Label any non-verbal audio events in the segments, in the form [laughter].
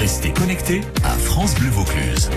Restez connectés à France Bleu Vaucluse.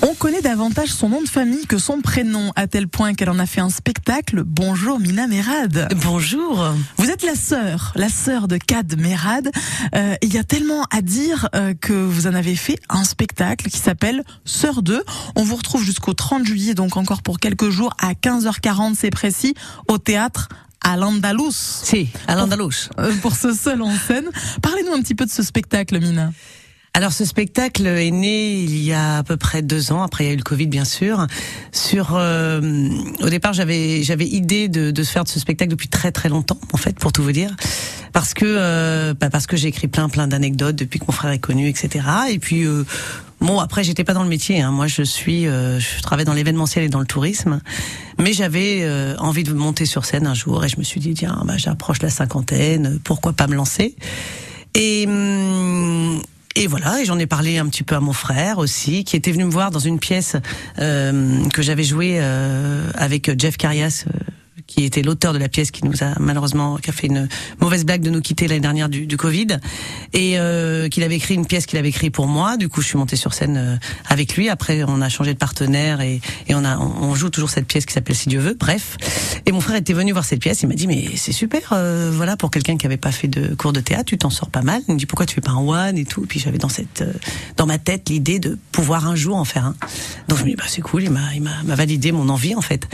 On connaît davantage son nom de famille que son prénom, à tel point qu'elle en a fait un spectacle. Bonjour Mina Merad. Bonjour. Vous êtes la sœur, la sœur de Kad Merad. Euh, il y a tellement à dire euh, que vous en avez fait un spectacle qui s'appelle Sœur 2. On vous retrouve jusqu'au 30 juillet, donc encore pour quelques jours, à 15h40, c'est précis, au théâtre à l'Andalous. Si, à l'Andalous. Pour, euh, pour ce seul en scène. Parlez-nous un petit peu de ce spectacle, Mina. Alors ce spectacle est né il y a à peu près deux ans. Après il y a eu le Covid bien sûr. Sur euh, au départ j'avais j'avais idée de, de se faire de ce spectacle depuis très très longtemps en fait pour tout vous dire parce que euh, bah parce que j'ai écrit plein plein d'anecdotes depuis que mon frère est connu etc. Et puis euh, Bon, après, j'étais pas dans le métier. Hein. Moi, je suis, euh, je travaille dans l'événementiel et dans le tourisme, mais j'avais euh, envie de monter sur scène un jour, et je me suis dit, tiens, bah, j'approche la cinquantaine, pourquoi pas me lancer? Et hum, et voilà, et j'en ai parlé un petit peu à mon frère aussi, qui était venu me voir dans une pièce euh, que j'avais jouée euh, avec Jeff Carias, euh, qui était l'auteur de la pièce, qui nous a malheureusement, qui a fait une mauvaise blague de nous quitter l'année dernière du, Covid, et euh, qu'il avait écrit une pièce qu'il avait écrite pour moi. Du coup, je suis montée sur scène euh, avec lui. Après, on a changé de partenaire et, et on a, on joue toujours cette pièce qui s'appelle Si Dieu veut. Bref, et mon frère était venu voir cette pièce. Il m'a dit mais c'est super, euh, voilà pour quelqu'un qui avait pas fait de cours de théâtre, tu t'en sors pas mal. Il me dit pourquoi tu fais pas un one et tout? Et puis j'avais dans cette, euh, dans ma tête l'idée de pouvoir un jour en faire un. Donc je me dis bah c'est cool. Il m'a, il m'a validé mon envie en fait.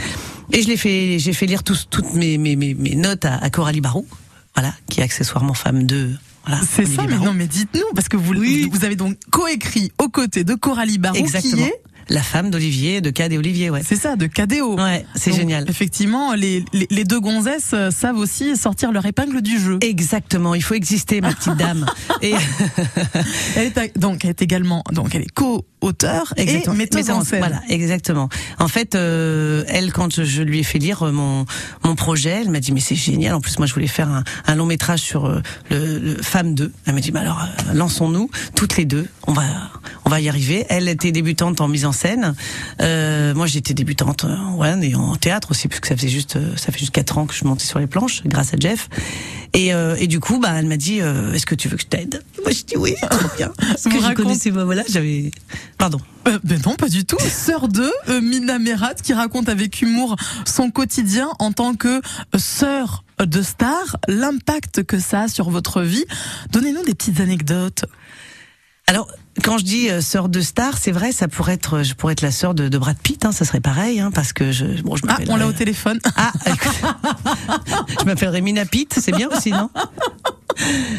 Et je l'ai fait, j'ai fait lire tous, toutes mes, mes, mes, mes notes à, à Coralie Barou, voilà, qui est accessoirement femme de. Voilà, c'est ça, mais non, mais dites-nous, parce que vous, oui. vous avez donc coécrit aux côtés de Coralie Barou, Exactement. qui est la femme d'Olivier, de Cad et Olivier, ouais. C'est ça, de Cadéo. Ouais, c'est génial. Effectivement, les, les, les, deux gonzesses savent aussi sortir leur épingle du jeu. Exactement, il faut exister, ma petite dame. [laughs] Et [laughs] elle est, donc, elle est également, donc, elle est co-auteur et metteuse en scène. Voilà, exactement. En fait, euh, elle, quand je, je, lui ai fait lire mon, mon projet, elle m'a dit, mais c'est génial. En plus, moi, je voulais faire un, un long métrage sur euh, le, le Femme 2. Elle m'a dit, bah alors, euh, lançons-nous, toutes les deux. On va, on va y arriver. Elle était débutante en mise en scène. Euh, moi, j'étais débutante en one et en théâtre aussi, puisque ça faisait juste, ça fait juste quatre ans que je montais sur les planches, grâce à Jeff. Et, euh, et du coup, bah, elle m'a dit, euh, est-ce que tu veux que je t'aide? Moi, j'ai dit oui, [laughs] trop bien. Parce que je connaissais, bah, voilà, j'avais, pardon. Euh, ben non, pas du tout. Sœur de euh, Mina Merat qui raconte avec humour son quotidien en tant que sœur de star, l'impact que ça a sur votre vie. Donnez-nous des petites anecdotes. Alors, quand je dis euh, sœur de star, c'est vrai, ça pourrait être, je pourrais être la sœur de, de, Brad Pitt, hein, ça serait pareil, hein, parce que je, bon, je ah, on l'a au téléphone. Ah, [laughs] je m'appellerais Mina Pitt, c'est bien aussi, non?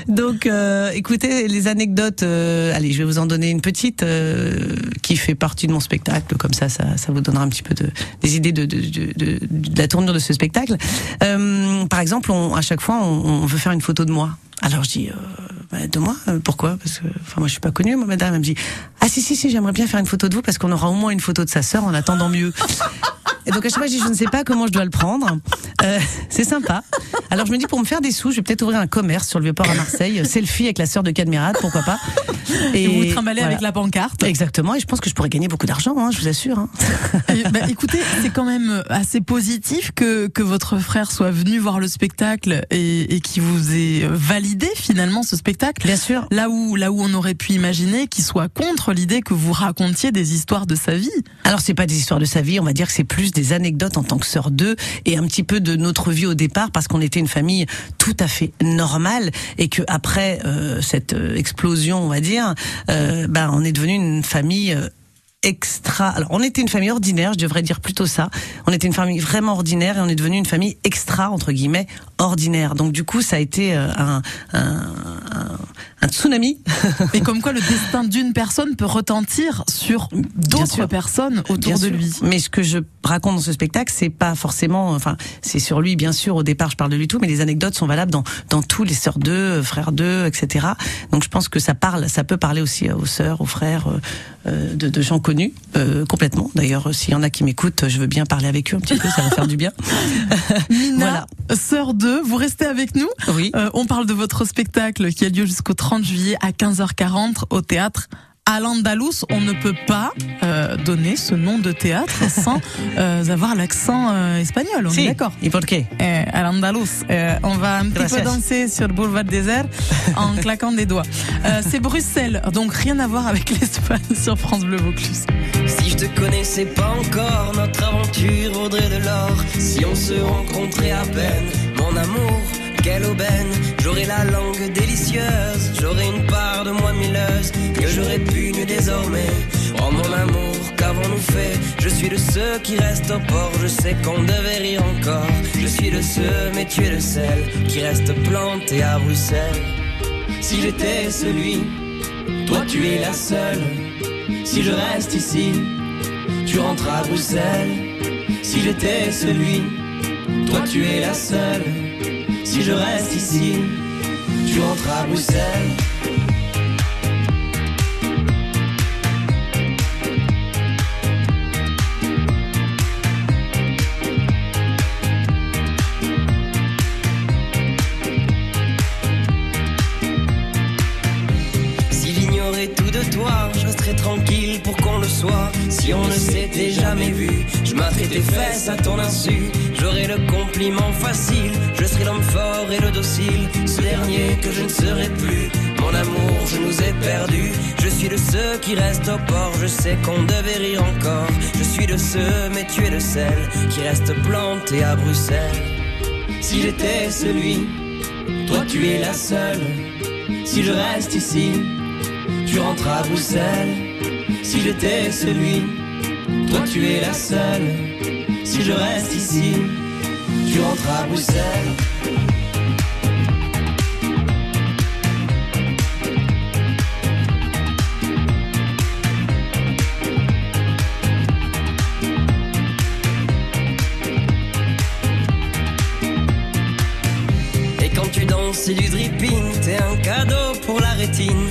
Donc, euh, écoutez, les anecdotes, euh, allez, je vais vous en donner une petite euh, qui fait partie de mon spectacle, comme ça, ça, ça vous donnera un petit peu de, des idées de, de, de, de la tournure de ce spectacle. Euh, par exemple, on, à chaque fois, on, on, veut faire une photo de moi. Alors je dis, bah, de moi, pourquoi? Parce que, enfin, moi, je suis pas connue, moi, madame. Elle me dit, ah si, si, si, j'aimerais bien faire une photo de vous parce qu'on aura au moins une photo de sa sœur en attendant mieux. Et donc à chaque fois, je dis, je ne sais pas comment je dois le prendre. Euh, c'est sympa. Alors je me dis, pour me faire des sous, je vais peut-être ouvrir un commerce sur le Vieux-Port à Marseille, selfie avec la sœur de Cadmirade, pourquoi pas. Et, et vous trimballez voilà. avec la pancarte. Exactement, et je pense que je pourrais gagner beaucoup d'argent, hein, je vous assure. Hein. Et, bah, écoutez, c'est quand même assez positif que, que votre frère soit venu voir le spectacle et, et qui vous ait validé finalement ce spectacle. Bien sûr. Là où, là où on aurait pu imaginer qu'il soit contre l'idée que vous racontiez des histoires de sa vie. Alors c'est pas des histoires de sa vie, on va dire que c'est plus des anecdotes en tant que sœur d'eux et un petit peu de notre vie au départ parce qu'on était une famille tout à fait normale et que après euh, cette explosion, on va dire, euh, ben on est devenu une famille euh, extra. Alors, on était une famille ordinaire, je devrais dire plutôt ça. On était une famille vraiment ordinaire et on est devenu une famille extra entre guillemets ordinaire. Donc, du coup, ça a été un, un, un, un tsunami. Et comme quoi, le destin d'une personne peut retentir sur d'autres personnes autour bien de sûr. lui. Mais ce que je raconte dans ce spectacle, c'est pas forcément, enfin, c'est sur lui, bien sûr. Au départ, je parle de lui tout, mais les anecdotes sont valables dans dans tous les sœurs d'eux, frères d'eux, etc. Donc, je pense que ça parle, ça peut parler aussi aux sœurs, aux frères euh, de, de gens connus euh, complètement. D'ailleurs, s'il y en a qui m'écoutent, je veux bien parler avec eux un petit peu, ça va faire du bien. [laughs] Mina, voilà. sœur d'eux, vous restez avec nous. Oui. Euh, on parle de votre spectacle qui a lieu jusqu'au 30 juillet à 15h40 au théâtre À l'Andalous, on ne peut pas euh, donner ce nom de théâtre [laughs] sans euh, avoir l'accent euh, espagnol. On Si. est d'accord. ¿Y por qué? Euh, à l'Andalous, euh, on va un petit peu danser sur le boulevard désert [laughs] en claquant des doigts. Euh, c'est Bruxelles, donc rien à voir avec [laughs] l'Espagne sur France Bleu Vaucluse. Si je te connaissais pas encore, notre aventure vaudrait de l'or. Si on se rencontrait à peine, mon amour, quelle aubaine. J'aurais la langue délicieuse, j'aurais une part de moi milleuse que j'aurais pu nu désormais. Oh mon amour, qu'avons-nous fait? Je suis de ceux qui restent au port, je sais qu'on devait rire encore. Je suis de ceux, mais tu es le seul qui reste planté à Bruxelles. Si j'étais celui, toi tu es la seule. Si je reste ici, tu rentres à Bruxelles. Si j'étais celui, toi tu es la seule. Si je reste ici, tu rentres à Bruxelles. S'il ignorait tout de toi, je resterais tranquille pour qu'on le soit. Si on ne s'était jamais vu, je m'attrais tes fesses à ton insu. J'aurais le compliment facile, je serais l'homme fort et le docile. Ce dernier que je ne serai plus. Mon amour, je nous ai perdus. Je suis de ceux qui restent au port, je sais qu'on devait rire encore. Je suis de ceux, mais tu es le seul qui reste planté à Bruxelles. Si j'étais celui, toi tu es la seule. Si je reste ici, tu rentres à Bruxelles. Si j'étais celui, toi tu es la seule. Si je reste ici, tu rentres à Bruxelles. Et quand tu danses, c'est du dripping. T'es un cadeau pour la rétine.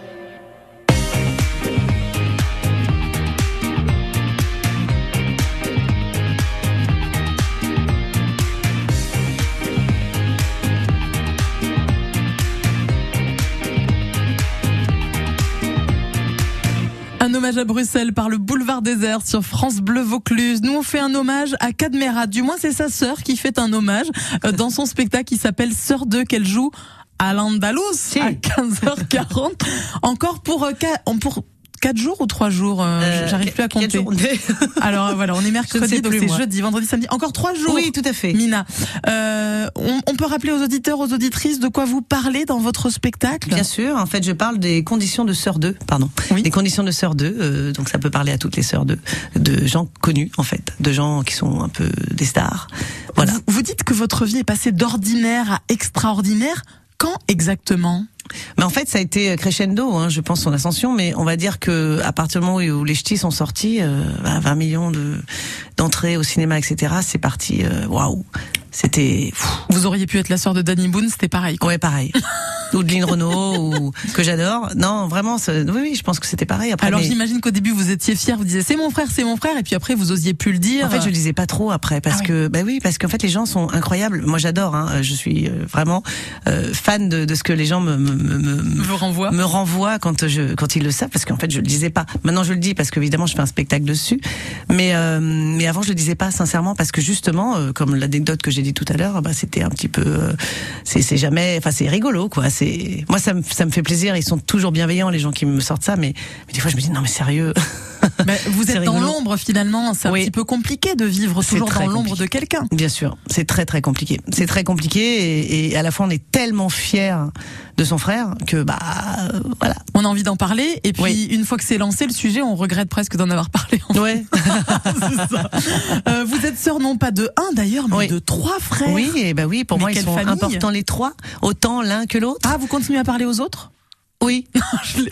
À Bruxelles par le boulevard désert sur France Bleu Vaucluse. Nous on fait un hommage à Cadmera. Du moins c'est sa sœur qui fait un hommage euh, dans son spectacle qui s'appelle Sœur 2 qu'elle joue à l'Andalous à 15h40. Encore pour euh, pour 4 jours ou 3 jours euh, Euh, J'arrive plus à compter. [laughs] Alors euh, voilà, on est mercredi donc c'est jeudi, vendredi, samedi. Encore 3 jours. Oui, tout à fait. Mina, euh, on, on peut rappeler aux auditeurs, aux auditrices de quoi vous parlez dans votre spectacle? Bien sûr, en fait, je parle des conditions de sœur 2, pardon. Oui. Des conditions de sœur 2, euh, donc ça peut parler à toutes les sœurs 2, de gens connus en fait, de gens qui sont un peu des stars. Voilà. Vous, vous dites que votre vie est passée d'ordinaire à extraordinaire. Quand exactement? Mais en fait, ça a été crescendo, hein, je pense, son ascension. Mais on va dire que à partir du moment où les ch'tis sont sortis, euh, bah, 20 millions de d'entrées au cinéma, etc. C'est parti. euh, Waouh, c'était. Vous auriez pu être la sœur de Danny Boone, c'était pareil. Quoi. Ouais, pareil. [laughs] ou de Lynn Renault, ou que j'adore. Non, vraiment, oui, oui, je pense que c'était pareil. Après, Alors mais- j'imagine qu'au début vous étiez fier, vous disiez c'est mon frère, c'est mon frère, et puis après vous osiez plus le dire. En fait, je le disais pas trop après parce Ah que bah oui, parce qu'en fait les gens sont incroyables. Moi, j'adore. Hein, je suis euh, vraiment euh, fan de, de ce que les gens me me, me, me- vous renvoie. me renvoient quand je quand ils le savent parce qu'en fait je le disais pas. Maintenant je le dis parce qu'évidemment je fais un spectacle dessus, mais euh, mais avant je le disais pas sincèrement parce que justement euh, comme l'anecdote que j'ai dit tout à l'heure, bah c'était un petit peu euh, c'est jamais enfin c'est rigolo quoi. C'est moi ça me ça me fait plaisir. Ils sont toujours bienveillants les gens qui me sortent ça, mais, mais des fois je me dis non mais sérieux. [laughs] Mais vous êtes dans l'ombre finalement, c'est un petit peu compliqué de vivre toujours dans l'ombre de quelqu'un. Bien sûr, c'est très très compliqué. C'est très compliqué et, et à la fois on est tellement fier de son frère que bah euh, voilà. On a envie d'en parler, et puis Oui. une fois que c'est lancé le sujet, on regrette presque d'en avoir parlé. en Ouais. [laughs] Ça. Euh, vous êtes sœur non pas de un d'ailleurs, mais Oui. de trois Trois frères. Oui, et bah oui, pour Mais moi ils sont famille. importants les trois, autant l'un que l'autre. Ah, vous continuez à parler aux autres? Oui. [laughs] Je les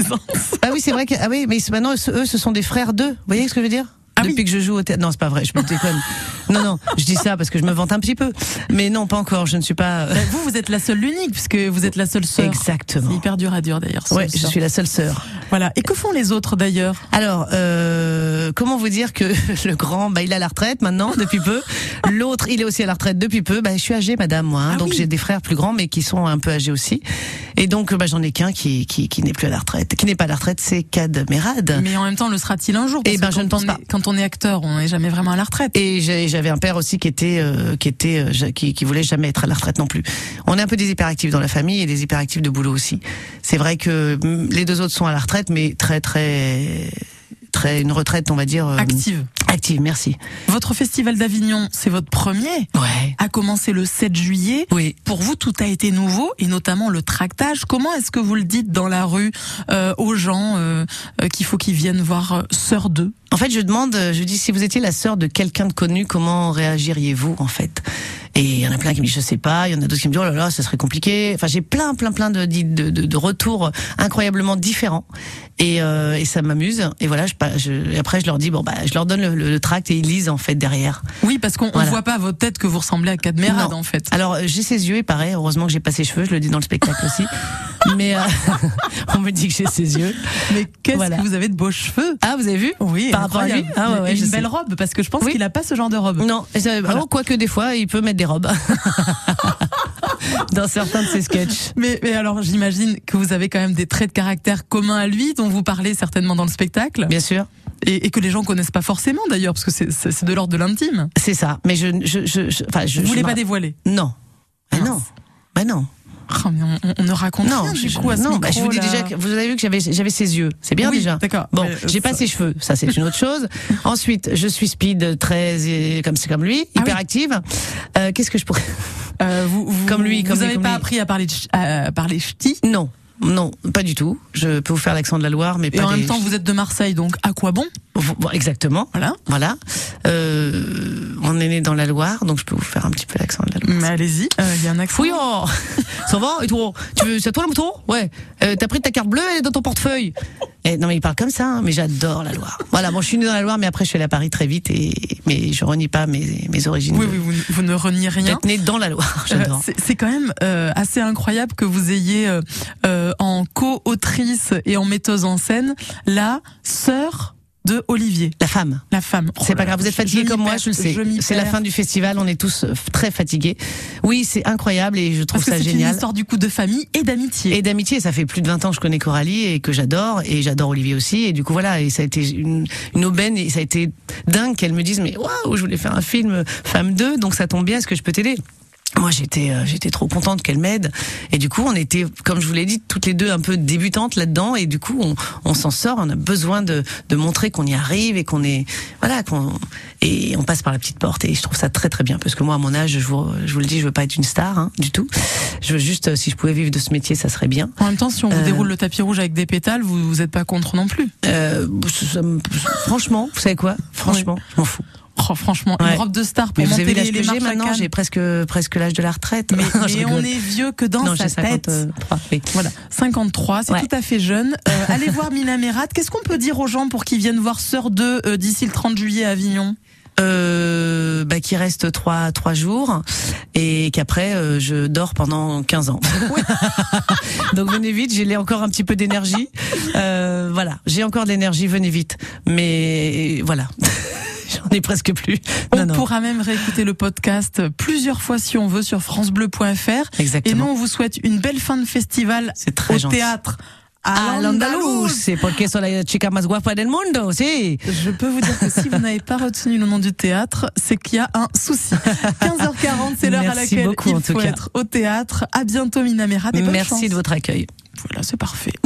Ah oui, c'est vrai que ah oui, mais maintenant eux ce sont des frères d'eux. Vous voyez ce que je veux dire? Ah Depuis oui. que je joue au théâtre. Non, c'est pas vrai, je me déconne. [laughs] non, non, je dis ça parce que je me vante un petit peu. Mais non, pas encore, je ne suis pas. Bah, Vous, vous êtes la seule l'unique, puisque vous êtes la seule sœur. C'est Exactement. hyper dur à dire d'ailleurs. Seule je suis la seule sœur. Voilà. Et que font les autres d'ailleurs? Alors, euh, comment vous dire que [laughs] le grand, bah, il est à la retraite maintenant depuis peu. L'autre, il est aussi à la retraite depuis peu. Bah, je suis âgée, madame, moi. hein. Ah donc oui. j'ai des frères plus grands, mais qui sont un peu âgés aussi. Et donc, bah, j'en ai qu'un qui, qui, qui n'est plus à la retraite, qui n'est pas à la retraite, c'est Cad Merad. Mais en même temps, le sera-t-il un jour? Parce Eh ben, que je ne pense pas. est- quand on est acteur, on n'est jamais vraiment à la retraite. Et j'ai- j'avais un père aussi qui était euh, qui était euh, qui, voulait jamais être à la retraite non plus. On est un peu des hyperactifs dans la famille et des hyperactifs de boulot aussi. C'est vrai que mm, les deux autres sont à la retraite, mais très très très une retraite on va dire euh, Active. active. Merci. Votre festival d'Avignon, c'est votre premier Ouais. a commencé le 7 juillet. Oui. Pour vous, tout a été nouveau, et notamment le tractage. Comment est-ce que vous le dites dans la rue euh, aux gens euh, qu'il faut qu'ils viennent voir Sœur 2 En fait, je demande, je dis, si vous étiez la sœur de quelqu'un de connu, comment réagiriez-vous en fait? Et il y en a plein qui me disent, je sais pas. Il y en a d'autres qui me disent, oh là là, ça serait compliqué. Enfin, j'ai plein, plein, plein de, de, de, de retours incroyablement différents, et, euh, et ça m'amuse. Et voilà, je, je, et après, je leur dis, bon bah, je leur donne le, le, le tract et ils lisent en fait derrière. Oui, parce qu'on on Voilà. voit pas à votre tête que vous ressemblez à Cadmerade, en fait. Alors, euh, j'ai ses yeux, il paraît. Heureusement que j'ai pas ses cheveux. Je le dis dans le spectacle aussi. [laughs] Mais euh, [laughs] on me dit que j'ai ses yeux. Mais qu'est-ce Voilà. que vous avez de beaux cheveux Ah, vous avez vu Oui, Par rapport à lui. Ah ouais, une belle sais. robe, parce que je pense Oui. qu'il a pas ce genre de robe. Non, Voilà. oh, quoique des fois, il peut mettre des robes [laughs] dans certains de ses sketchs. Mais, mais alors, j'imagine que vous avez quand même des traits de caractère communs à lui, dont vous parlez certainement dans le spectacle, Bien sûr, et, et que les gens connaissent pas forcément d'ailleurs, parce que c'est- de l'ordre de l'intime. c'est ça. Mais je, je, je, je- enfin, je, Vous voulez pas dévoiler Non, Ah non, bah non. Oh, mais on, on- ne raconte Non, rien, du coup à ce non, bah, je vous dis là. déjà que vous avez vu que j'avais j'avais ses yeux. C'est bien Oui, déjà. d'accord. Bon, euh, j'ai pas ses cheveux, ça c'est une autre chose. [laughs] Ensuite, je suis speed très euh, comme c'est comme lui, Ah oui. hyperactive. Euh, Qu'est-ce que je pourrais Euh, vous, vous, Comme lui, comme vous lui, avez comme pas lui. appris à parler, de à parler ch'ti, Non, non, pas du tout. Je peux vous faire l'accent de la Loire, mais et pas en même temps vous êtes de Marseille, donc à quoi bon? Bon, exactement. Voilà. Voilà. Euh, on est né dans la Loire, donc je peux vous faire un petit peu l'accent de la Loire. Mais allez-y, euh, il y a un accent. Fouillon [laughs] Ça va Et toi? Tu veux, C'est toi le mouton? Ouais. Euh, T'as pris ta carte bleue, elle est dans ton portefeuille? Et, non mais il parle comme ça, hein, mais j'adore la Loire. Voilà, bon je suis né dans la Loire, mais après je suis allé à Paris très vite, et mais je renie pas mes, mes origines. Oui, de- oui, vous, vous ne reniez rien. D'être né dans la Loire, [laughs] Euh, j'adore. c'est c'est quand même euh, assez incroyable que vous ayez euh, euh, en co-autrice et en metteuse en scène la sœur de Olivier, la femme. la femme. Oh C'est pas là, grave, vous êtes fatigué comme moi, je le sais. C'est la fin du festival, on est tous euh, très fatigués. Oui, c'est incroyable et je trouve Parce que ça c'est une génial. histoire du coup de famille et d'amitié. Et d'amitié, ça fait plus de 20 ans que je connais Coralie et que j'adore et j'adore Olivier aussi et du coup voilà et ça a été une, une aubaine et ça a été dingue qu'elle me dise mais waouh je voulais faire un film Femme 2 donc ça tombe bien est-ce que je peux t'aider? Moi j'étais euh, j'étais trop contente qu'elle m'aide. Et du coup on était comme je vous l'ai dit toutes les deux un peu débutantes là-dedans. Et du coup on, on s'en sort. On a besoin de, de montrer qu'on y arrive et qu'on est voilà qu'on et on passe par la petite porte. Et je trouve ça très très bien. Parce que moi à mon âge je vous, je vous le dis je veux pas être une star hein, du tout. Je veux juste euh, si je pouvais vivre de ce métier ça serait bien. En même temps, si on vous Euh, déroule le tapis rouge avec des pétales, vous vous êtes pas contre non plus. Euh, ça me- franchement, vous savez quoi? Franchement, je m'en fous. Oh, franchement, Ouais. une robe de star pour Mais monter les, marches maintenant, j'ai presque presque l'âge de la retraite. Mais, [laughs] on est vieux que dans non, sa tête. 53. Oui. Voilà, 53, c'est Ouais. tout à fait jeune. Euh, [laughs] allez voir Mina Merat. Qu'est-ce qu'on peut dire aux gens pour qu'ils viennent voir Sœur 2 euh, d'ici le 30 juillet à Avignon? Euh, bah, qui reste trois trois jours et qu'après euh, je dors pendant 15 ans. [laughs] Donc venez vite, j'ai encore un petit peu d'énergie. Euh, voilà, j'ai encore de l'énergie, venez vite. Mais voilà. [laughs] J'en ai presque plus. On Non, pourra même réécouter le podcast plusieurs fois si on veut sur francebleu.fr. Et Exactement. nous, on vous souhaite une belle fin de festival C'est très au gentil. théâtre À l'Andalous, c'est porque soy la chica más guapa del mundo, si. Je peux vous dire que si vous n'avez pas retenu le nom du théâtre, c'est qu'il y a un souci. [laughs] 15h40, c'est l'heure à laquelle beaucoup, il faut être au théâtre. À bientôt, Mina et bonne Merci de votre accueil. Voilà, c'est parfait.